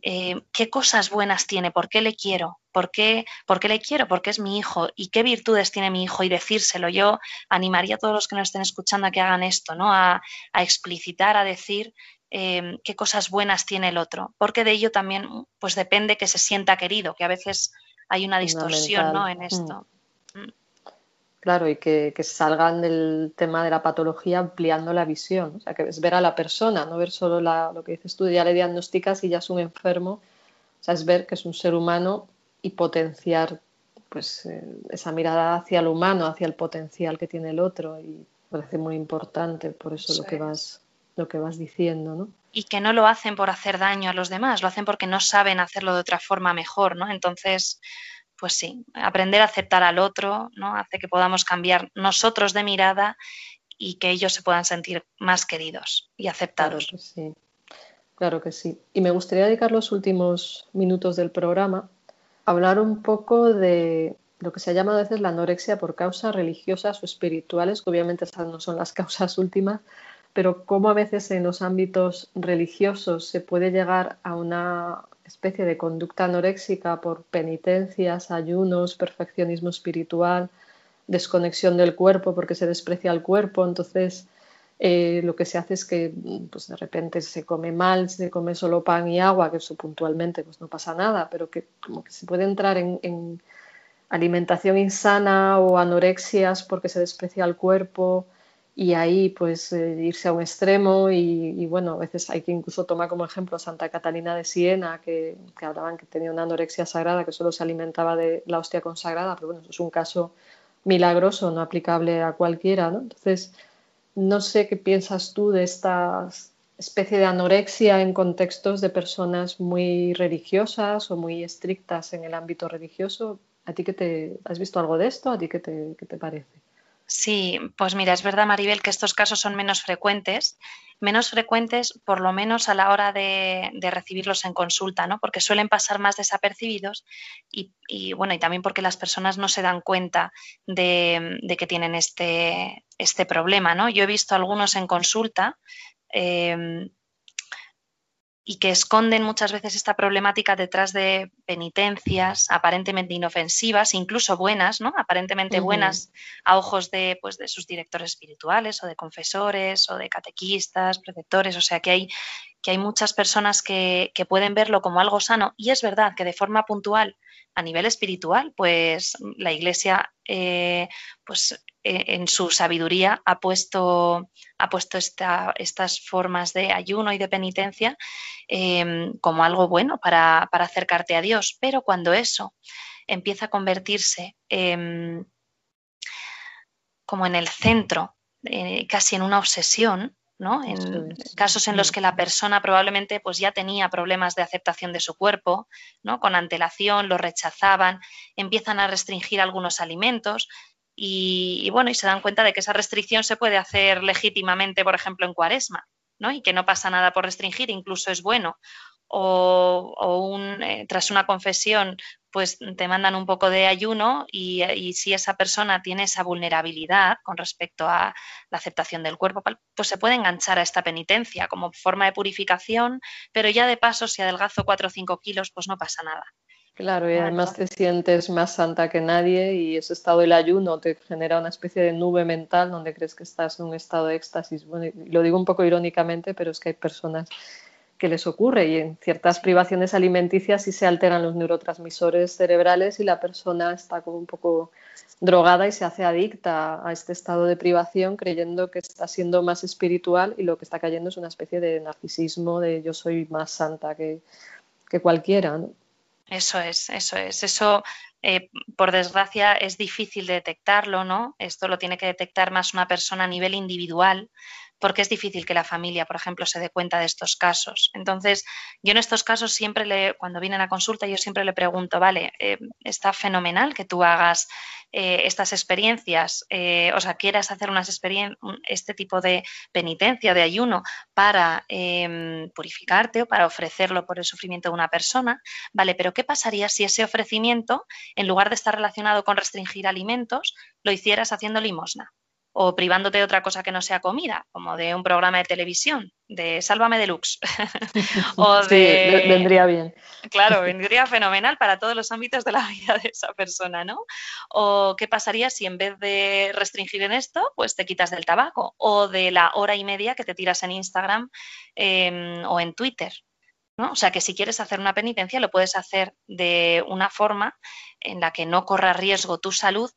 eh, qué cosas buenas tiene, por qué le quiero, ¿Por qué, por qué le quiero, porque es mi hijo y qué virtudes tiene mi hijo y decírselo. Yo animaría a todos los que nos estén escuchando a que hagan esto, ¿no? A, explicitar, a decir em, qué cosas buenas tiene el otro, porque de ello también pues depende que se sienta querido, que a veces hay una distorsión ¿no? en mm. esto. Mm. Claro, y que, salgan del tema de la patología ampliando la visión, o sea, que es ver a la persona, no ver solo lo que dices tú, ya le diagnosticas y ya es un enfermo, o sea, es ver que es un ser humano y potenciar pues eh, esa mirada hacia el humano, hacia el potencial que tiene el otro y parece muy importante, por eso, lo que vas lo que vas diciendo, ¿no? Y que no lo hacen por hacer daño a los demás, lo hacen porque no saben hacerlo de otra forma mejor, ¿no? Entonces, pues sí, aprender a aceptar al otro, ¿no? Hace que podamos cambiar nosotros de mirada y que ellos se puedan sentir más queridos y aceptados. Claro que sí, claro que sí. Y me gustaría dedicar los últimos minutos del programa a hablar un poco de lo que se ha llamado a veces la anorexia por causas religiosas o espirituales, que obviamente esas no son las <laughs> causas últimas, pero cómo a veces en los ámbitos religiosos se puede llegar a una especie de conducta anoréxica por penitencias, ayunos, perfeccionismo espiritual, desconexión del cuerpo porque se desprecia el cuerpo, entonces eh, lo que se hace es que pues, de repente se come mal, se come solo pan y agua, que eso puntualmente pues no pasa nada, pero que como que se puede entrar en, alimentación insana o anorexias porque se desprecia el cuerpo y ahí pues eh, irse a un extremo y, bueno, a veces hay que incluso tomar como ejemplo Santa Catalina de Siena, que, que, hablaban que tenía una anorexia sagrada, que solo se alimentaba de la hostia consagrada, pero bueno, eso es un caso milagroso, no aplicable a cualquiera, ¿no? Entonces, no sé qué piensas tú de esta especie de anorexia en contextos de personas muy religiosas o muy estrictas en el ámbito religioso. ¿A ti qué te has visto algo de esto? ¿A ti qué te, qué te parece? Sí, pues mira, es verdad, Maribel, que estos casos son menos frecuentes, menos frecuentes por lo menos a la hora de, recibirlos en consulta, ¿no? Porque suelen pasar más desapercibidos y, bueno, y también porque las personas no se dan cuenta de, que tienen este, este, problema, ¿no? Yo he visto algunos en consulta. Eh, y que esconden muchas veces esta problemática detrás de penitencias aparentemente inofensivas, incluso buenas, ¿no? Aparentemente buenas a ojos de, pues, de sus directores espirituales o de confesores o de catequistas, preceptores, o sea que hay, que hay muchas personas que, pueden verlo como algo sano y es verdad que de forma puntual a nivel espiritual, pues la Iglesia eh, pues, eh, en su sabiduría ha puesto, ha puesto estas formas de ayuno y de penitencia em, como algo bueno para, acercarte a Dios. Pero cuando eso empieza a convertirse como en el centro, eh, casi en una obsesión, en casos en los que la persona probablemente pues ya tenía problemas de aceptación de su cuerpo, ¿no? Con antelación lo rechazaban, empiezan a restringir algunos alimentos y, bueno, y se dan cuenta de que esa restricción se puede hacer legítimamente, por ejemplo, en cuaresma, ¿no? Y que no pasa nada por restringir, incluso es bueno o, eh, tras una confesión, pues te mandan un poco de ayuno y, si esa persona tiene esa vulnerabilidad con respecto a la aceptación del cuerpo, pues se puede enganchar a esta penitencia como forma de purificación, pero ya de paso, si adelgazo 4 o 5 kilos, pues no pasa nada. Claro, y además te sientes más santa que nadie y ese estado del ayuno te genera una especie de nube mental donde crees que estás en un estado de éxtasis. Bueno, lo digo un poco irónicamente, pero es que hay personas que les ocurre y en ciertas privaciones alimenticias sí se alteran los neurotransmisores cerebrales y la persona está como un poco drogada y se hace adicta a este estado de privación creyendo que está siendo más espiritual y lo que está cayendo es una especie de narcisismo de yo soy más santa que, que cualquiera. ¿no? Eso es, eso es. Eso, eh, por desgracia, es difícil de detectarlo, ¿no? Esto lo tiene que detectar más una persona a nivel individual porque es difícil que la familia, por ejemplo, se dé cuenta de estos casos. Entonces, yo en estos casos siempre le, cuando vienen a consulta, yo siempre le pregunto, vale, eh, está fenomenal que tú hagas eh, estas experiencias, eh, o sea, quieras hacer unas este tipo de penitencia, de ayuno, para em, purificarte o para ofrecerlo por el sufrimiento de una persona, vale, pero ¿qué pasaría si ese ofrecimiento, en lugar de estar relacionado con restringir alimentos, lo hicieras haciendo limosna? O privándote de otra cosa que no sea comida, como de un programa de televisión, de Sálvame Deluxe. <laughs> o <laughs> de... vendría bien. Claro, <laughs> vendría fenomenal para todos los ámbitos de la vida de esa persona, ¿no? O qué pasaría si en vez de restringir en esto, pues te quitas del tabaco o de la hora y media que te tiras en Instagram em, o en Twitter. ¿no? O sea que si quieres hacer una penitencia lo puedes hacer de una forma en la que no corra riesgo tu salud,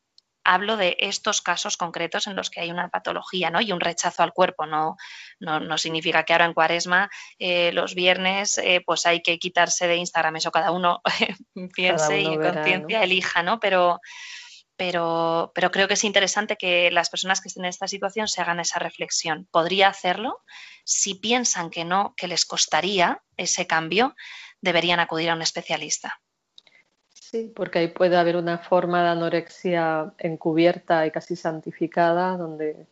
hablo de estos casos concretos en los que hay una patología ¿no? y un rechazo al cuerpo. No, no, significa que ahora en cuaresma, eh, los viernes, eh, pues hay que quitarse de Instagram. Eso cada uno <laughs> piense y en conciencia elija, ¿no? Pero, pero, pero creo que es interesante que las personas que estén en esta situación se hagan esa reflexión. ¿Podría hacerlo? Si piensan que no, que les costaría ese cambio, deberían acudir a un especialista. Sí, porque ahí puede haber una forma de anorexia encubierta y casi santificada, donde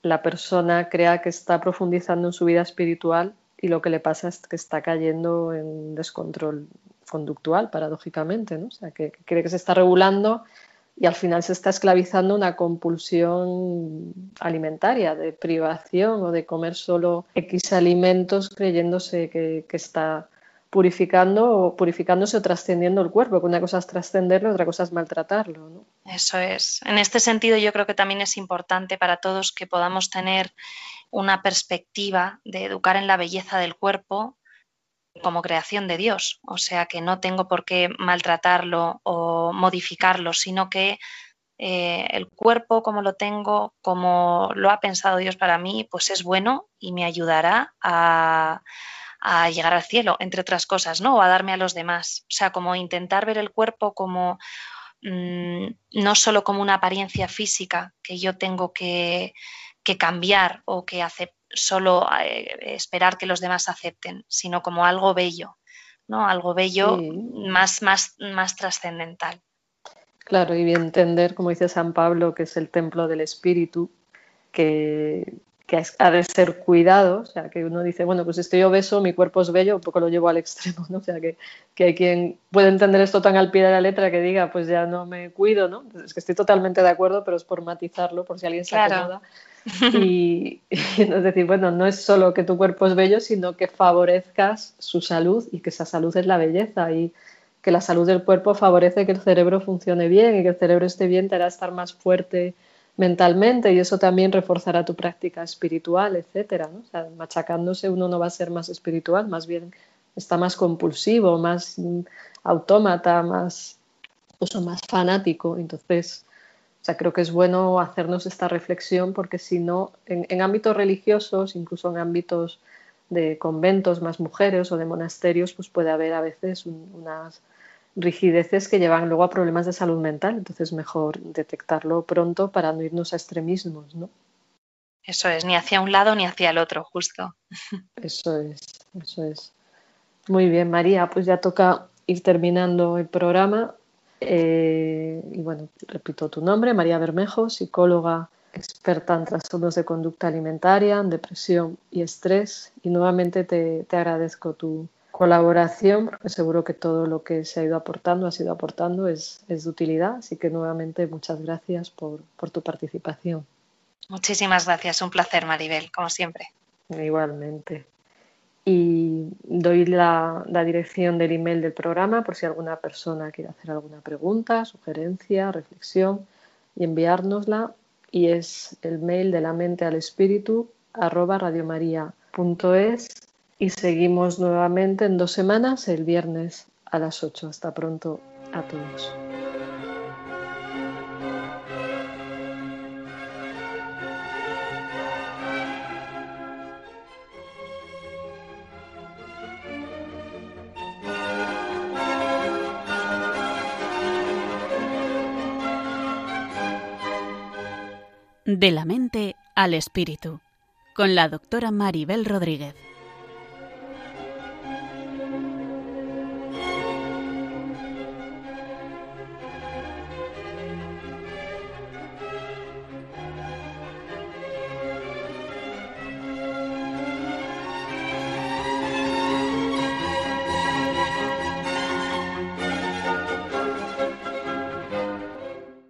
la persona crea que está profundizando en su vida espiritual y lo que le pasa es que está cayendo en descontrol conductual, paradójicamente, ¿no? O sea, que, cree que se está regulando y al final se está esclavizando una compulsión alimentaria, de privación o de comer solo X alimentos creyéndose que, que está purificando purificándose o trascendiendo el cuerpo, que una cosa es trascenderlo, otra cosa es maltratarlo. Eso es. En este sentido, yo creo que también es importante para todos que podamos tener una perspectiva de educar en la belleza del cuerpo como creación de Dios. O sea, que no tengo por qué maltratarlo o modificarlo, sino que eh, el cuerpo como lo tengo, como lo ha pensado Dios para mí, pues es bueno y me ayudará a, llegar al cielo, entre otras cosas, ¿no? O a darme a los demás. O sea, como intentar ver el cuerpo como mm, no solo como una apariencia física que yo tengo que, cambiar o que hace, solo eh, esperar que los demás acepten, sino como algo bello, ¿no? Algo bello más, más, más trascendental. Claro, y entender, como dice San Pablo, que es el templo del espíritu, que, ha de ser cuidado, o sea, que uno dice, bueno, pues estoy obeso, mi cuerpo es bello, un poco lo llevo al extremo, ¿no? O sea, que, hay quien puede entender esto tan al pie de la letra que diga, pues ya no me cuido, ¿no? Es que estoy totalmente de acuerdo, pero es por matizarlo, por si alguien se acomoda. <laughs> Y, y es decir, bueno, no es solo que tu cuerpo es bello, sino que favorezcas su salud y que esa salud es la belleza y que la salud del cuerpo favorece que el cerebro funcione bien y que el cerebro esté bien te hará estar más fuerte mentalmente y eso también reforzará tu práctica espiritual, etcétera. ¿no? O sea, machacándose uno no va a ser más espiritual, más bien está más compulsivo, más mm, autómata, más, más fanático. Entonces, o sea, creo que es bueno hacernos esta reflexión porque si no, en, ámbitos religiosos, incluso en ámbitos de conventos más mujeres o de monasterios, pues puede haber a veces unas rigideces que llevan luego a problemas de salud mental. Entonces, mejor detectarlo pronto para no irnos a extremismos, ¿no? Eso es, ni hacia un lado ni hacia el otro, justo. Eso es, eso es. Muy bien, María, pues ya toca ir terminando el programa. Eh, y bueno, repito tu nombre, María Bermejo, psicóloga experta en trastornos de conducta alimentaria, depresión y estrés. Y nuevamente te, te agradezco tu, colaboración, porque seguro que todo lo que se ha ido aportando, ha sido aportando, es, de utilidad. Así que nuevamente muchas gracias por, tu participación. Muchísimas gracias, un placer, Maribel, como siempre. Igualmente. Y doy la, la, dirección del email del programa por si alguna persona quiere hacer alguna pregunta, sugerencia, reflexión y enviárnosla. Y es el mail de la mente al espíritu arroba radiomaria.es y seguimos nuevamente en dos semanas, el viernes a las 8. Hasta pronto a todos. De la mente al espíritu, con la doctora Maribel Rodríguez.